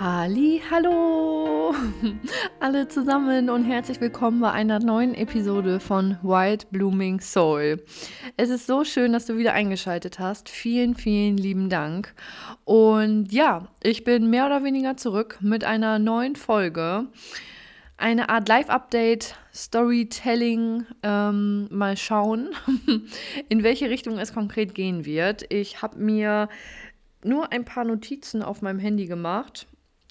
Halli, hallo alle zusammen und herzlich willkommen bei einer neuen Episode von White Blooming Soul. Es ist so schön, dass du wieder eingeschaltet hast. Vielen, vielen lieben Dank. Und ja, ich bin mehr oder weniger zurück mit einer neuen Folge. Eine Art Live-Update, Storytelling, ähm, mal schauen, in welche Richtung es konkret gehen wird. Ich habe mir nur ein paar Notizen auf meinem Handy gemacht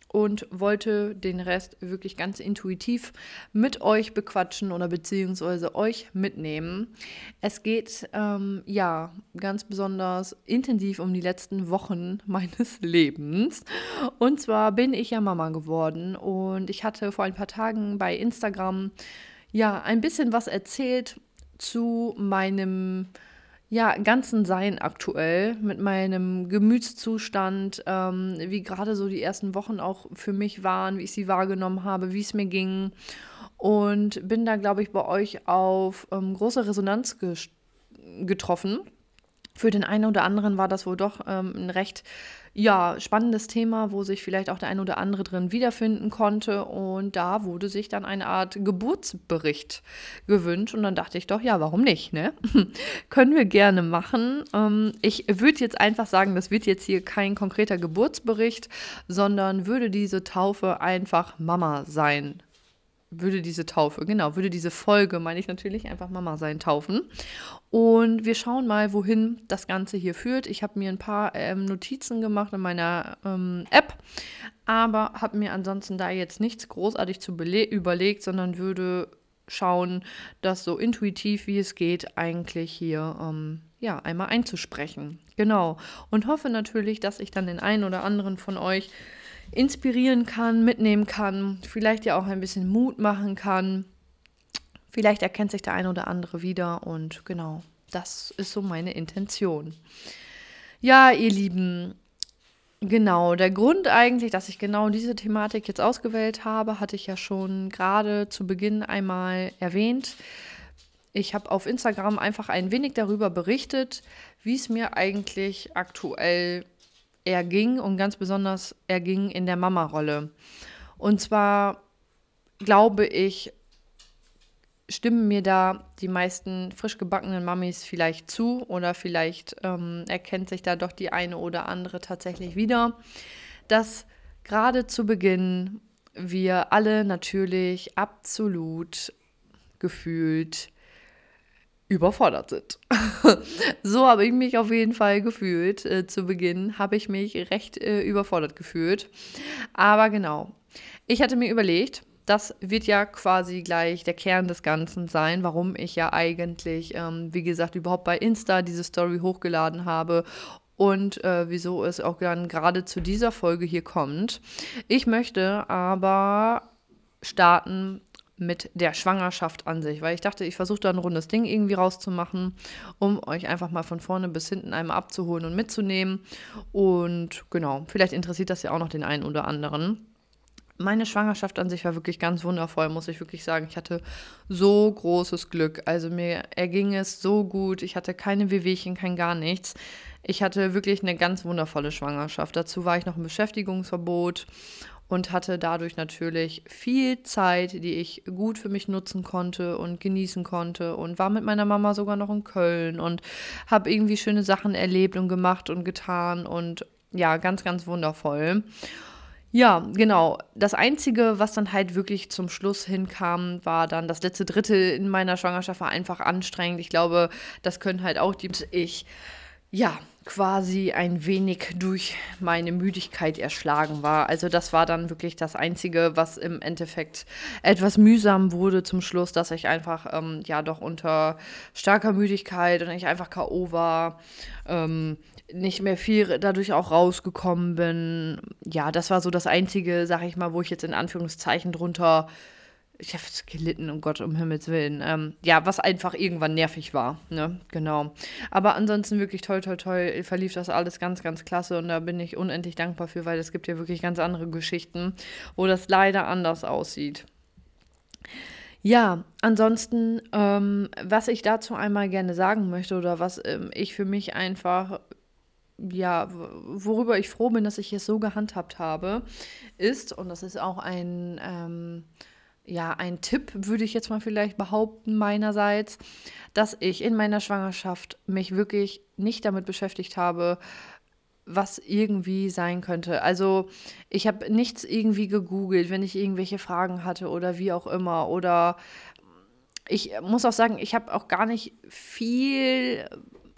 und wollte den Rest wirklich ganz intuitiv mit euch bequatschen oder beziehungsweise euch mitnehmen. Es geht ähm, ja ganz besonders intensiv um die letzten Wochen meines Lebens. Und zwar bin ich ja Mama geworden und ich hatte vor ein paar Tagen bei Instagram ja ein bisschen was erzählt zu meinem ja, ganzen Sein aktuell, mit meinem Gemütszustand, ähm, wie gerade so die ersten Wochen auch für mich waren, wie ich sie wahrgenommen habe, wie es mir ging. Und bin da, glaube ich, bei euch auf ähm, große Resonanz getroffen. Für den einen oder anderen war das wohl doch ähm, ein recht ja, spannendes Thema, wo sich vielleicht auch der ein oder andere drin wiederfinden konnte. Und da wurde sich dann eine Art Geburtsbericht gewünscht. Und dann dachte ich doch, ja, warum nicht? Ne? Können wir gerne machen. Ähm, ich würde jetzt einfach sagen, das wird jetzt hier kein konkreter Geburtsbericht, sondern würde diese Taufe einfach Mama sein würde diese Taufe, genau, würde diese Folge, meine ich natürlich, einfach Mama sein taufen. Und wir schauen mal, wohin das Ganze hier führt. Ich habe mir ein paar ähm, Notizen gemacht in meiner ähm, App, aber habe mir ansonsten da jetzt nichts großartig zu überlegt, sondern würde schauen, das so intuitiv wie es geht eigentlich hier ähm, ja einmal einzusprechen. Genau. Und hoffe natürlich, dass ich dann den einen oder anderen von euch inspirieren kann, mitnehmen kann, vielleicht ja auch ein bisschen Mut machen kann. Vielleicht erkennt sich der eine oder andere wieder und genau, das ist so meine Intention. Ja, ihr Lieben, genau, der Grund eigentlich, dass ich genau diese Thematik jetzt ausgewählt habe, hatte ich ja schon gerade zu Beginn einmal erwähnt. Ich habe auf Instagram einfach ein wenig darüber berichtet, wie es mir eigentlich aktuell er ging und ganz besonders er ging in der Mama-Rolle. Und zwar glaube ich, stimmen mir da die meisten frisch gebackenen Mamis vielleicht zu oder vielleicht ähm, erkennt sich da doch die eine oder andere tatsächlich wieder, dass gerade zu Beginn wir alle natürlich absolut gefühlt überfordert sind. so habe ich mich auf jeden Fall gefühlt. Äh, zu Beginn habe ich mich recht äh, überfordert gefühlt. Aber genau, ich hatte mir überlegt, das wird ja quasi gleich der Kern des Ganzen sein, warum ich ja eigentlich, ähm, wie gesagt, überhaupt bei Insta diese Story hochgeladen habe und äh, wieso es auch dann gerade zu dieser Folge hier kommt. Ich möchte aber starten mit der Schwangerschaft an sich, weil ich dachte, ich versuche da ein rundes Ding irgendwie rauszumachen, um euch einfach mal von vorne bis hinten einmal abzuholen und mitzunehmen. Und genau, vielleicht interessiert das ja auch noch den einen oder anderen. Meine Schwangerschaft an sich war wirklich ganz wundervoll, muss ich wirklich sagen. Ich hatte so großes Glück. Also mir erging es so gut. Ich hatte keine Wehwehchen, kein gar nichts. Ich hatte wirklich eine ganz wundervolle Schwangerschaft. Dazu war ich noch im Beschäftigungsverbot und hatte dadurch natürlich viel Zeit, die ich gut für mich nutzen konnte und genießen konnte und war mit meiner Mama sogar noch in Köln und habe irgendwie schöne Sachen erlebt und gemacht und getan und ja, ganz, ganz wundervoll. Ja, genau. Das Einzige, was dann halt wirklich zum Schluss hinkam, war dann das letzte Drittel in meiner Schwangerschaft war einfach anstrengend. Ich glaube, das können halt auch die ich ja, quasi ein wenig durch meine Müdigkeit erschlagen war. Also das war dann wirklich das Einzige, was im Endeffekt etwas mühsam wurde zum Schluss, dass ich einfach ähm, ja doch unter starker Müdigkeit und ich einfach KO war, ähm, nicht mehr viel dadurch auch rausgekommen bin. Ja, das war so das Einzige, sag ich mal, wo ich jetzt in Anführungszeichen drunter ich habe gelitten, um Gott, um Himmels Willen. Ähm, ja, was einfach irgendwann nervig war, ne? Genau. Aber ansonsten wirklich toll, toll, toll verlief das alles ganz, ganz klasse und da bin ich unendlich dankbar für, weil es gibt ja wirklich ganz andere Geschichten, wo das leider anders aussieht. Ja, ansonsten, ähm, was ich dazu einmal gerne sagen möchte oder was ähm, ich für mich einfach ja, worüber ich froh bin, dass ich es so gehandhabt habe, ist, und das ist auch ein, ähm, ja, ein Tipp, würde ich jetzt mal vielleicht behaupten, meinerseits, dass ich in meiner Schwangerschaft mich wirklich nicht damit beschäftigt habe, was irgendwie sein könnte. Also ich habe nichts irgendwie gegoogelt, wenn ich irgendwelche Fragen hatte oder wie auch immer. Oder ich muss auch sagen, ich habe auch gar nicht viel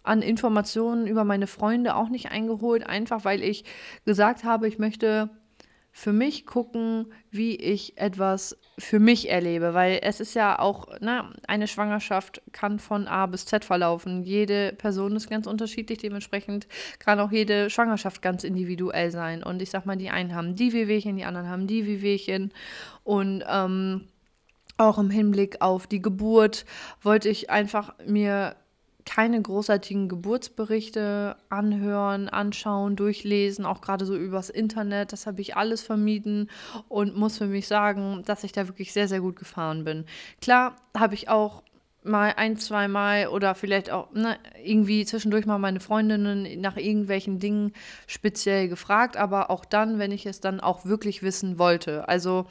an Informationen über meine Freunde auch nicht eingeholt, einfach weil ich gesagt habe, ich möchte für mich gucken, wie ich etwas für mich erlebe, weil es ist ja auch, ne, eine Schwangerschaft kann von A bis Z verlaufen. Jede Person ist ganz unterschiedlich, dementsprechend kann auch jede Schwangerschaft ganz individuell sein. Und ich sag mal, die einen haben die Wehwehchen, die anderen haben die Wehwehchen. Und ähm, auch im Hinblick auf die Geburt wollte ich einfach mir keine großartigen Geburtsberichte anhören, anschauen, durchlesen, auch gerade so übers Internet. Das habe ich alles vermieden und muss für mich sagen, dass ich da wirklich sehr, sehr gut gefahren bin. Klar habe ich auch mal ein, zwei Mal oder vielleicht auch ne, irgendwie zwischendurch mal meine Freundinnen nach irgendwelchen Dingen speziell gefragt, aber auch dann, wenn ich es dann auch wirklich wissen wollte. Also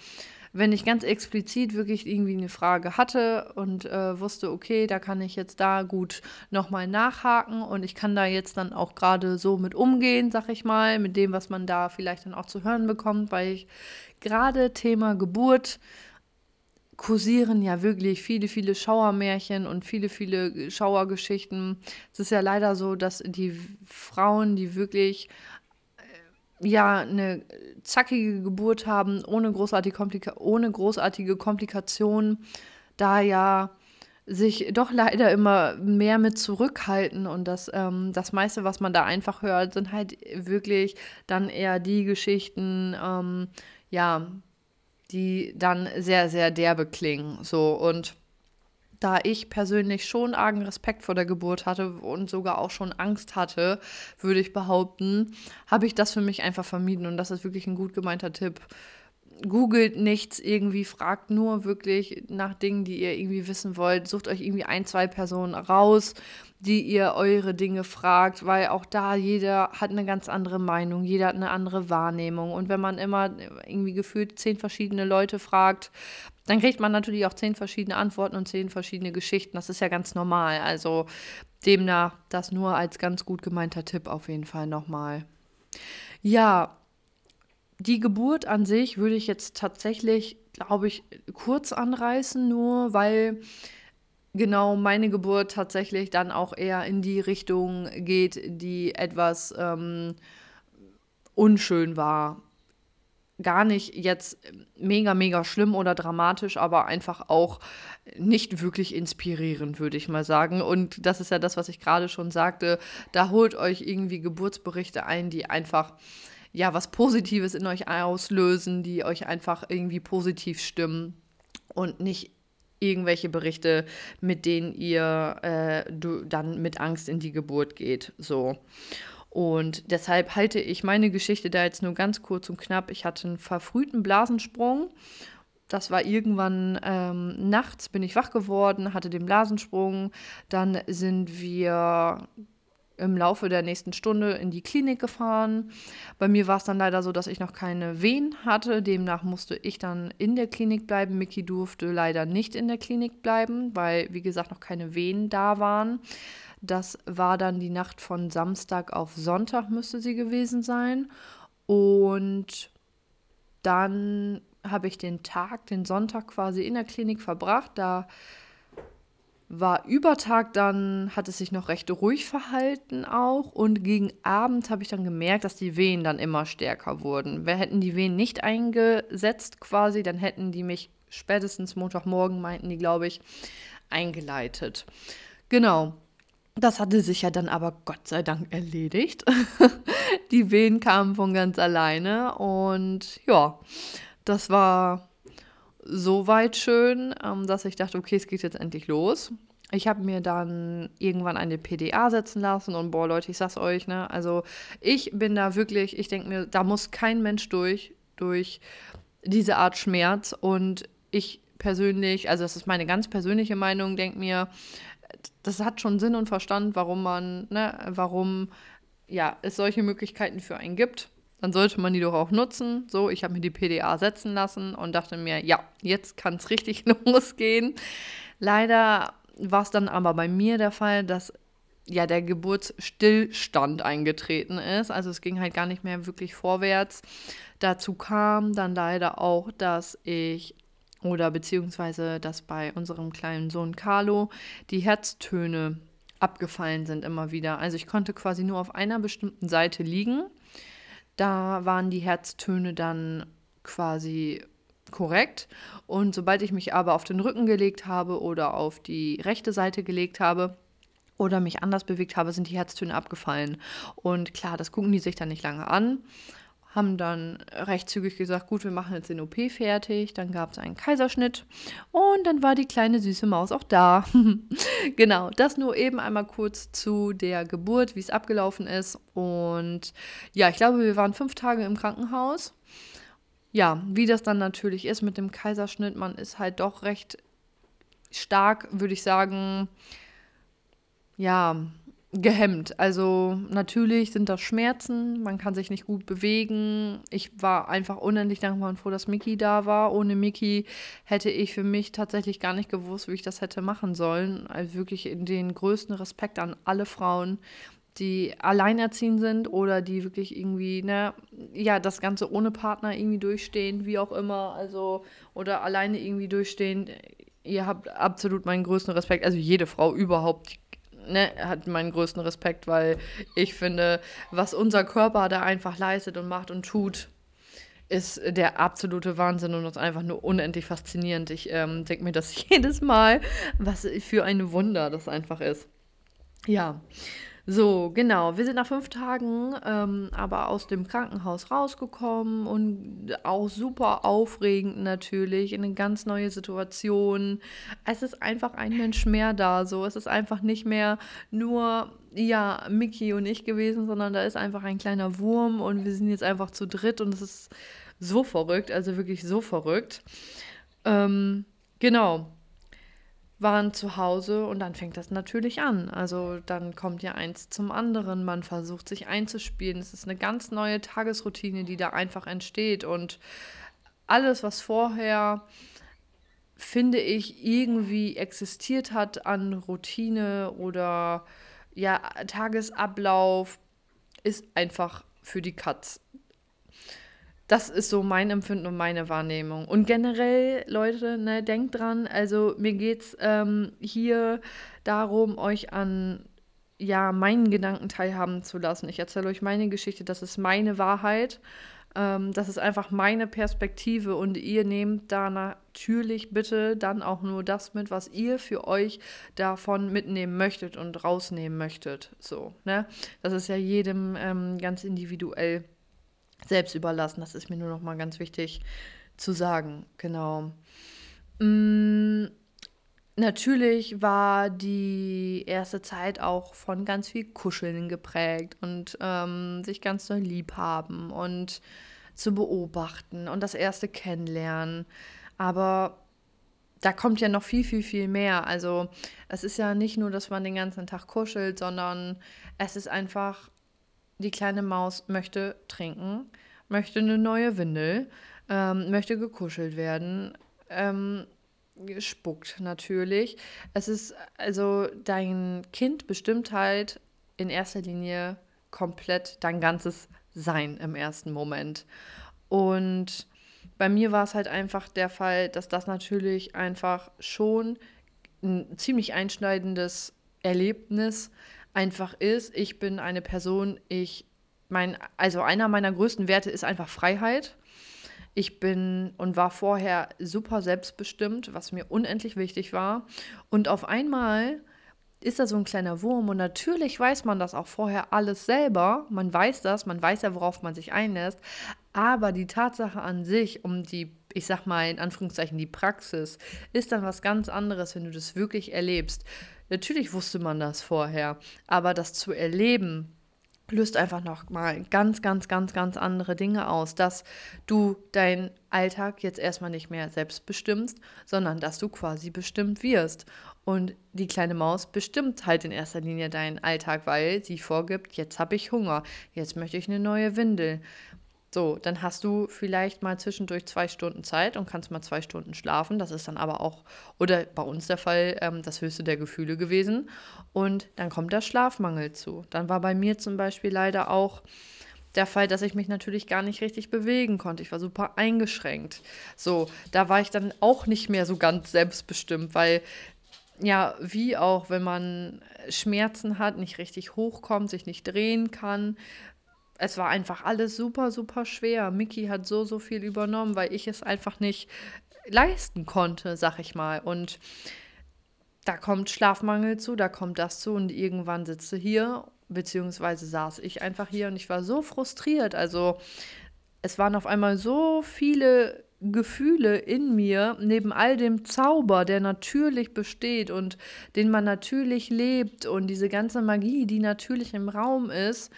wenn ich ganz explizit wirklich irgendwie eine Frage hatte und äh, wusste, okay, da kann ich jetzt da gut nochmal nachhaken und ich kann da jetzt dann auch gerade so mit umgehen, sag ich mal, mit dem, was man da vielleicht dann auch zu hören bekommt, weil ich gerade Thema Geburt kursieren ja wirklich viele, viele Schauermärchen und viele, viele Schauergeschichten. Es ist ja leider so, dass die Frauen, die wirklich ja, eine zackige Geburt haben, ohne großartige, Komplika ohne großartige Komplikationen, da ja sich doch leider immer mehr mit zurückhalten und das, ähm, das meiste, was man da einfach hört, sind halt wirklich dann eher die Geschichten, ähm, ja, die dann sehr, sehr derbe klingen. So und da ich persönlich schon argen Respekt vor der Geburt hatte und sogar auch schon Angst hatte, würde ich behaupten, habe ich das für mich einfach vermieden. Und das ist wirklich ein gut gemeinter Tipp. Googelt nichts irgendwie, fragt nur wirklich nach Dingen, die ihr irgendwie wissen wollt. Sucht euch irgendwie ein, zwei Personen raus, die ihr eure Dinge fragt, weil auch da jeder hat eine ganz andere Meinung, jeder hat eine andere Wahrnehmung. Und wenn man immer irgendwie gefühlt zehn verschiedene Leute fragt, dann kriegt man natürlich auch zehn verschiedene Antworten und zehn verschiedene Geschichten. Das ist ja ganz normal. Also demnach das nur als ganz gut gemeinter Tipp auf jeden Fall nochmal. Ja, die Geburt an sich würde ich jetzt tatsächlich, glaube ich, kurz anreißen, nur weil genau meine Geburt tatsächlich dann auch eher in die Richtung geht, die etwas ähm, unschön war gar nicht jetzt mega, mega schlimm oder dramatisch, aber einfach auch nicht wirklich inspirierend, würde ich mal sagen. Und das ist ja das, was ich gerade schon sagte. Da holt euch irgendwie Geburtsberichte ein, die einfach ja was Positives in euch auslösen, die euch einfach irgendwie positiv stimmen und nicht irgendwelche Berichte, mit denen ihr äh, dann mit Angst in die Geburt geht. So. Und deshalb halte ich meine Geschichte da jetzt nur ganz kurz und knapp. Ich hatte einen verfrühten Blasensprung. Das war irgendwann ähm, nachts, bin ich wach geworden, hatte den Blasensprung. Dann sind wir im Laufe der nächsten Stunde in die Klinik gefahren. Bei mir war es dann leider so, dass ich noch keine Wehen hatte. Demnach musste ich dann in der Klinik bleiben. Mickey durfte leider nicht in der Klinik bleiben, weil, wie gesagt, noch keine Wehen da waren. Das war dann die Nacht von Samstag auf Sonntag, müsste sie gewesen sein. Und dann habe ich den Tag, den Sonntag quasi in der Klinik verbracht. Da war Übertag dann, hat es sich noch recht ruhig verhalten auch. Und gegen Abend habe ich dann gemerkt, dass die Wehen dann immer stärker wurden. Wir hätten die Wehen nicht eingesetzt quasi, dann hätten die mich spätestens Montagmorgen, meinten die, glaube ich, eingeleitet. Genau. Das hatte sich ja dann aber Gott sei Dank erledigt. die Wehen kamen von ganz alleine und ja, das war so weit schön, ähm, dass ich dachte, okay, es geht jetzt endlich los. Ich habe mir dann irgendwann eine PDA setzen lassen und boah, Leute, ich sag's euch, ne? Also ich bin da wirklich, ich denke mir, da muss kein Mensch durch, durch diese Art Schmerz und ich persönlich, also das ist meine ganz persönliche Meinung, denke mir, das hat schon Sinn und Verstand, warum man, ne, warum ja, es solche Möglichkeiten für einen gibt, dann sollte man die doch auch nutzen. So, ich habe mir die PDA setzen lassen und dachte mir, ja, jetzt kann es richtig losgehen. Leider war es dann aber bei mir der Fall, dass ja der Geburtsstillstand eingetreten ist. Also es ging halt gar nicht mehr wirklich vorwärts. Dazu kam dann leider auch, dass ich oder beziehungsweise dass bei unserem kleinen Sohn Carlo die Herztöne abgefallen sind immer wieder. Also ich konnte quasi nur auf einer bestimmten Seite liegen. Da waren die Herztöne dann quasi korrekt. Und sobald ich mich aber auf den Rücken gelegt habe oder auf die rechte Seite gelegt habe, oder mich anders bewegt habe, sind die Herztöne abgefallen. Und klar, das gucken die sich dann nicht lange an haben dann recht zügig gesagt, gut, wir machen jetzt den OP fertig. Dann gab es einen Kaiserschnitt und dann war die kleine süße Maus auch da. genau, das nur eben einmal kurz zu der Geburt, wie es abgelaufen ist. Und ja, ich glaube, wir waren fünf Tage im Krankenhaus. Ja, wie das dann natürlich ist mit dem Kaiserschnitt, man ist halt doch recht stark, würde ich sagen, ja, gehemmt. Also natürlich sind das Schmerzen, man kann sich nicht gut bewegen. Ich war einfach unendlich dankbar und froh, dass Mickey da war. Ohne Mickey hätte ich für mich tatsächlich gar nicht gewusst, wie ich das hätte machen sollen. Also wirklich den größten Respekt an alle Frauen, die alleinerziehend sind oder die wirklich irgendwie, ne, ja, das Ganze ohne Partner irgendwie durchstehen, wie auch immer, also, oder alleine irgendwie durchstehen. Ihr habt absolut meinen größten Respekt. Also jede Frau überhaupt, ne, hat meinen größten Respekt, weil ich finde, was unser Körper da einfach leistet und macht und tut, ist der absolute Wahnsinn und ist einfach nur unendlich faszinierend. Ich ähm, denke mir das jedes Mal, was für ein Wunder das einfach ist. Ja, so, genau. Wir sind nach fünf Tagen ähm, aber aus dem Krankenhaus rausgekommen und auch super aufregend natürlich, in eine ganz neue Situation. Es ist einfach ein Mensch mehr da, so. Es ist einfach nicht mehr nur, ja, Mickey und ich gewesen, sondern da ist einfach ein kleiner Wurm und wir sind jetzt einfach zu dritt und es ist so verrückt, also wirklich so verrückt. Ähm, genau waren zu Hause und dann fängt das natürlich an. Also dann kommt ja eins zum anderen, man versucht sich einzuspielen. Es ist eine ganz neue Tagesroutine, die da einfach entsteht und alles, was vorher, finde ich, irgendwie existiert hat an Routine oder ja, Tagesablauf, ist einfach für die Katz. Das ist so mein Empfinden und meine Wahrnehmung. Und generell, Leute, ne, denkt dran, also mir geht es ähm, hier darum, euch an ja, meinen Gedanken teilhaben zu lassen. Ich erzähle euch meine Geschichte, das ist meine Wahrheit. Ähm, das ist einfach meine Perspektive und ihr nehmt da natürlich bitte dann auch nur das mit, was ihr für euch davon mitnehmen möchtet und rausnehmen möchtet. So, ne? Das ist ja jedem ähm, ganz individuell selbst überlassen. Das ist mir nur noch mal ganz wichtig zu sagen. Genau. Mm, natürlich war die erste Zeit auch von ganz viel Kuscheln geprägt und ähm, sich ganz doll lieb haben und zu beobachten und das erste Kennenlernen. Aber da kommt ja noch viel, viel, viel mehr. Also es ist ja nicht nur, dass man den ganzen Tag kuschelt, sondern es ist einfach die kleine Maus möchte trinken, möchte eine neue Windel, ähm, möchte gekuschelt werden, ähm, spuckt natürlich. Es ist also dein Kind bestimmt halt in erster Linie komplett dein ganzes Sein im ersten Moment. Und bei mir war es halt einfach der Fall, dass das natürlich einfach schon ein ziemlich einschneidendes Erlebnis einfach ist. Ich bin eine Person, ich mein, also einer meiner größten Werte ist einfach Freiheit. Ich bin und war vorher super selbstbestimmt, was mir unendlich wichtig war. Und auf einmal ist da so ein kleiner Wurm und natürlich weiß man das auch vorher alles selber. Man weiß das, man weiß ja, worauf man sich einlässt. Aber die Tatsache an sich, um die, ich sag mal in Anführungszeichen, die Praxis, ist dann was ganz anderes, wenn du das wirklich erlebst. Natürlich wusste man das vorher, aber das zu erleben, löst einfach noch mal ganz, ganz, ganz, ganz andere Dinge aus, dass du deinen Alltag jetzt erstmal nicht mehr selbst bestimmst, sondern dass du quasi bestimmt wirst. Und die kleine Maus bestimmt halt in erster Linie deinen Alltag, weil sie vorgibt, jetzt habe ich Hunger, jetzt möchte ich eine neue Windel. So, dann hast du vielleicht mal zwischendurch zwei Stunden Zeit und kannst mal zwei Stunden schlafen. Das ist dann aber auch, oder bei uns der Fall, ähm, das höchste der Gefühle gewesen. Und dann kommt der Schlafmangel zu. Dann war bei mir zum Beispiel leider auch der Fall, dass ich mich natürlich gar nicht richtig bewegen konnte. Ich war super eingeschränkt. So, da war ich dann auch nicht mehr so ganz selbstbestimmt, weil ja, wie auch, wenn man Schmerzen hat, nicht richtig hochkommt, sich nicht drehen kann, es war einfach alles super, super schwer. Mickey hat so, so viel übernommen, weil ich es einfach nicht leisten konnte, sag ich mal. Und da kommt Schlafmangel zu, da kommt das zu und irgendwann sitze hier, beziehungsweise saß ich einfach hier und ich war so frustriert. Also es waren auf einmal so viele Gefühle in mir, neben all dem Zauber, der natürlich besteht und den man natürlich lebt und diese ganze Magie, die natürlich im Raum ist,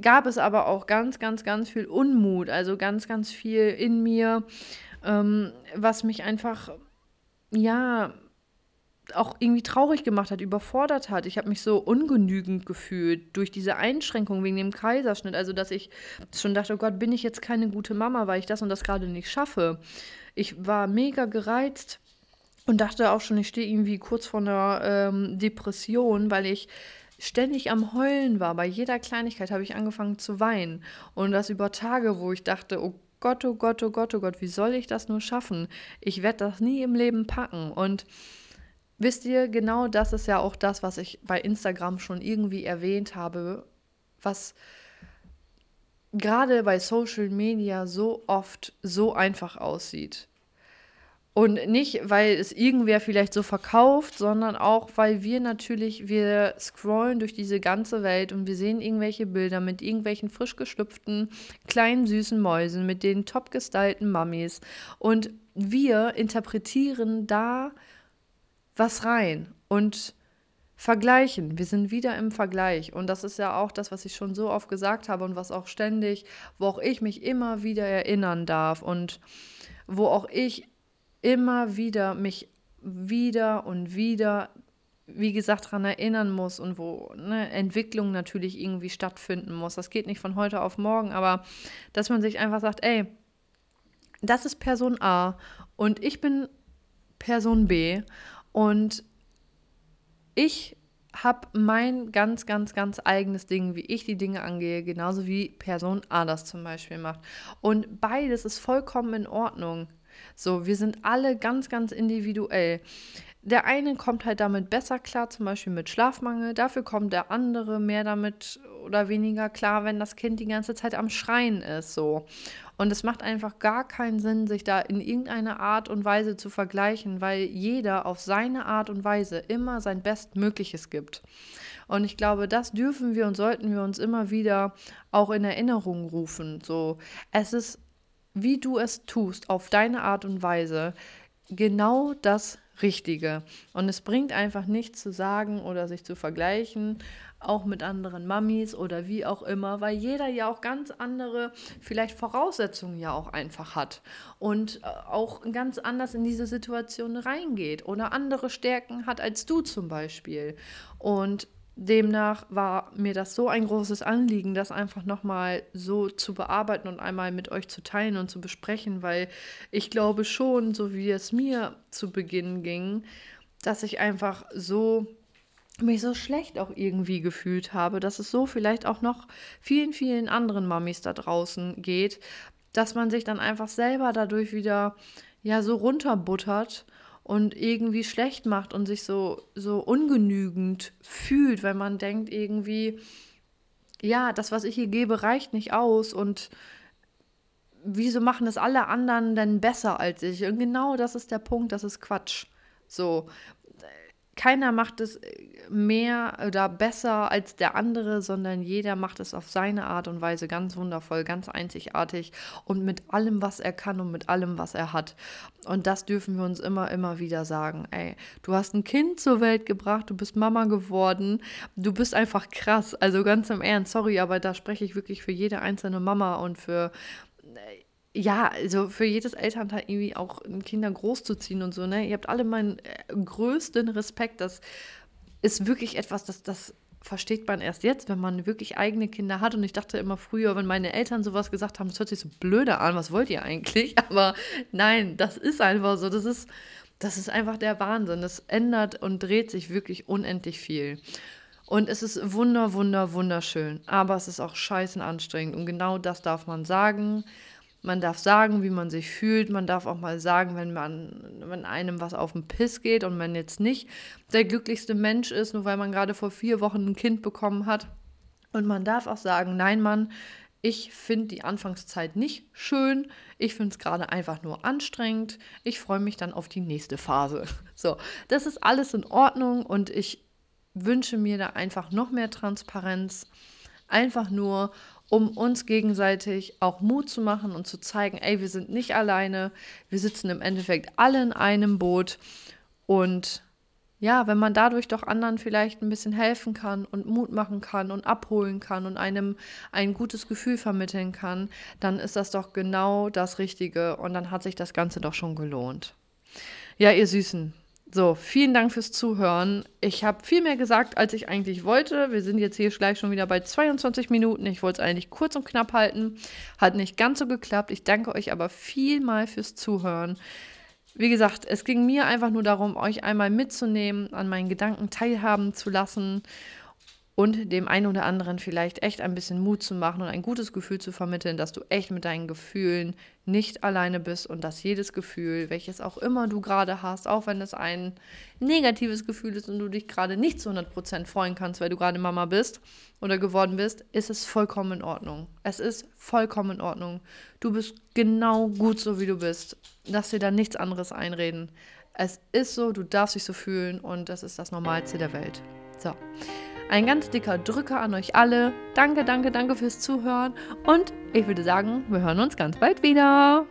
gab es aber auch ganz, ganz, ganz viel Unmut, also ganz, ganz viel in mir, ähm, was mich einfach, ja, auch irgendwie traurig gemacht hat, überfordert hat. Ich habe mich so ungenügend gefühlt durch diese Einschränkung wegen dem Kaiserschnitt. Also, dass ich schon dachte, oh Gott, bin ich jetzt keine gute Mama, weil ich das und das gerade nicht schaffe. Ich war mega gereizt und dachte auch schon, ich stehe irgendwie kurz vor einer ähm, Depression, weil ich ständig am Heulen war. Bei jeder Kleinigkeit habe ich angefangen zu weinen. Und das über Tage, wo ich dachte, oh Gott, oh Gott, oh Gott, oh Gott, wie soll ich das nur schaffen? Ich werde das nie im Leben packen. Und wisst ihr, genau das ist ja auch das, was ich bei Instagram schon irgendwie erwähnt habe, was gerade bei Social Media so oft so einfach aussieht. Und nicht, weil es irgendwer vielleicht so verkauft, sondern auch, weil wir natürlich, wir scrollen durch diese ganze Welt und wir sehen irgendwelche Bilder mit irgendwelchen frisch geschlüpften kleinen süßen Mäusen, mit den top gestylten Mummies. Und wir interpretieren da was rein und vergleichen. Wir sind wieder im Vergleich. Und das ist ja auch das, was ich schon so oft gesagt habe und was auch ständig, wo auch ich mich immer wieder erinnern darf und wo auch ich immer wieder mich wieder und wieder, wie gesagt, daran erinnern muss und wo ne, Entwicklung natürlich irgendwie stattfinden muss. Das geht nicht von heute auf morgen, aber dass man sich einfach sagt, ey, das ist Person A und ich bin Person B und ich habe mein ganz, ganz, ganz eigenes Ding, wie ich die Dinge angehe, genauso wie Person A das zum Beispiel macht. Und beides ist vollkommen in Ordnung. So, wir sind alle ganz, ganz individuell. Der eine kommt halt damit besser klar, zum Beispiel mit Schlafmangel. Dafür kommt der andere mehr damit oder weniger klar, wenn das Kind die ganze Zeit am Schreien ist. So. Und es macht einfach gar keinen Sinn, sich da in irgendeiner Art und Weise zu vergleichen, weil jeder auf seine Art und Weise immer sein Bestmögliches gibt. Und ich glaube, das dürfen wir und sollten wir uns immer wieder auch in Erinnerung rufen. So, es ist wie du es tust, auf deine Art und Weise, genau das Richtige. Und es bringt einfach nichts zu sagen oder sich zu vergleichen, auch mit anderen Mamis oder wie auch immer, weil jeder ja auch ganz andere, vielleicht Voraussetzungen ja auch einfach hat und äh, auch ganz anders in diese Situation reingeht oder andere Stärken hat als du zum Beispiel. Und Demnach war mir das so ein großes Anliegen, das einfach nochmal so zu bearbeiten und einmal mit euch zu teilen und zu besprechen, weil ich glaube schon, so wie es mir zu Beginn ging, dass ich einfach so mich so schlecht auch irgendwie gefühlt habe, dass es so vielleicht auch noch vielen, vielen anderen Mamis da draußen geht, dass man sich dann einfach selber dadurch wieder ja so runterbuttert und irgendwie schlecht macht und sich so, so ungenügend fühlt, weil man denkt irgendwie, ja, das, was ich hier gebe, reicht nicht aus und wieso machen es alle anderen denn besser als ich? Und genau das ist der Punkt, das ist Quatsch. So, keiner macht es mehr oder besser als der andere, sondern jeder macht es auf seine Art und Weise ganz wundervoll, ganz einzigartig und mit allem, was er kann und mit allem, was er hat. Und das dürfen wir uns immer, immer wieder sagen. Ey, du hast ein Kind zur Welt gebracht, du bist Mama geworden, du bist einfach krass. Also ganz im Ernst, sorry, aber da spreche ich wirklich für jede einzelne Mama und für äh, ja, also für jedes Elternteil irgendwie auch Kinder großzuziehen und so, ne? Ihr habt alle meinen äh, größten Respekt. Das ist wirklich etwas, das, das versteht man erst jetzt, wenn man wirklich eigene Kinder hat. Und ich dachte immer früher, wenn meine Eltern sowas gesagt haben, das hört sich so blöde an, was wollt ihr eigentlich? Aber nein, das ist einfach so. Das ist, das ist einfach der Wahnsinn. Das ändert und dreht sich wirklich unendlich viel. Und es ist wunder, wunder, wunderschön. Aber es ist auch scheißen anstrengend. Und genau das darf man sagen. Man darf sagen, wie man sich fühlt. Man darf auch mal sagen, wenn man, wenn einem was auf den Piss geht und man jetzt nicht der glücklichste Mensch ist, nur weil man gerade vor vier Wochen ein Kind bekommen hat. Und man darf auch sagen, nein, Mann, ich finde die Anfangszeit nicht schön. Ich finde es gerade einfach nur anstrengend. Ich freue mich dann auf die nächste Phase. So, das ist alles in Ordnung und ich wünsche mir da einfach noch mehr Transparenz. Einfach nur, um uns gegenseitig auch Mut zu machen und zu zeigen, ey, wir sind nicht alleine, wir sitzen im Endeffekt alle in einem Boot. Und ja, wenn man dadurch doch anderen vielleicht ein bisschen helfen kann und Mut machen kann und abholen kann und einem ein gutes Gefühl vermitteln kann, dann ist das doch genau das Richtige. Und dann hat sich das Ganze doch schon gelohnt. Ja, ihr Süßen, so, vielen Dank fürs Zuhören. Ich habe viel mehr gesagt, als ich eigentlich wollte. Wir sind jetzt hier gleich schon wieder bei 22 Minuten. Ich wollte es eigentlich kurz und knapp halten. Hat nicht ganz so geklappt. Ich danke euch aber vielmal fürs Zuhören. Wie gesagt, es ging mir einfach nur darum, euch einmal mitzunehmen, an meinen Gedanken teilhaben zu lassen und dem einen oder anderen vielleicht echt ein bisschen Mut zu machen und ein gutes Gefühl zu vermitteln, dass du echt mit deinen Gefühlen nicht alleine bist und dass jedes Gefühl, welches auch immer du gerade hast, auch wenn es ein negatives Gefühl ist und du dich gerade nicht zu 100% freuen kannst, weil du gerade Mama bist oder geworden bist, ist es vollkommen in Ordnung. Es ist vollkommen in Ordnung. Du bist genau gut so, wie du bist. Lass dir da nichts anderes einreden. Es ist so, du darfst dich so fühlen und das ist das Normalste der Welt. So. Ein ganz dicker Drücker an euch alle. Danke, danke, danke fürs Zuhören. Und ich würde sagen, wir hören uns ganz bald wieder.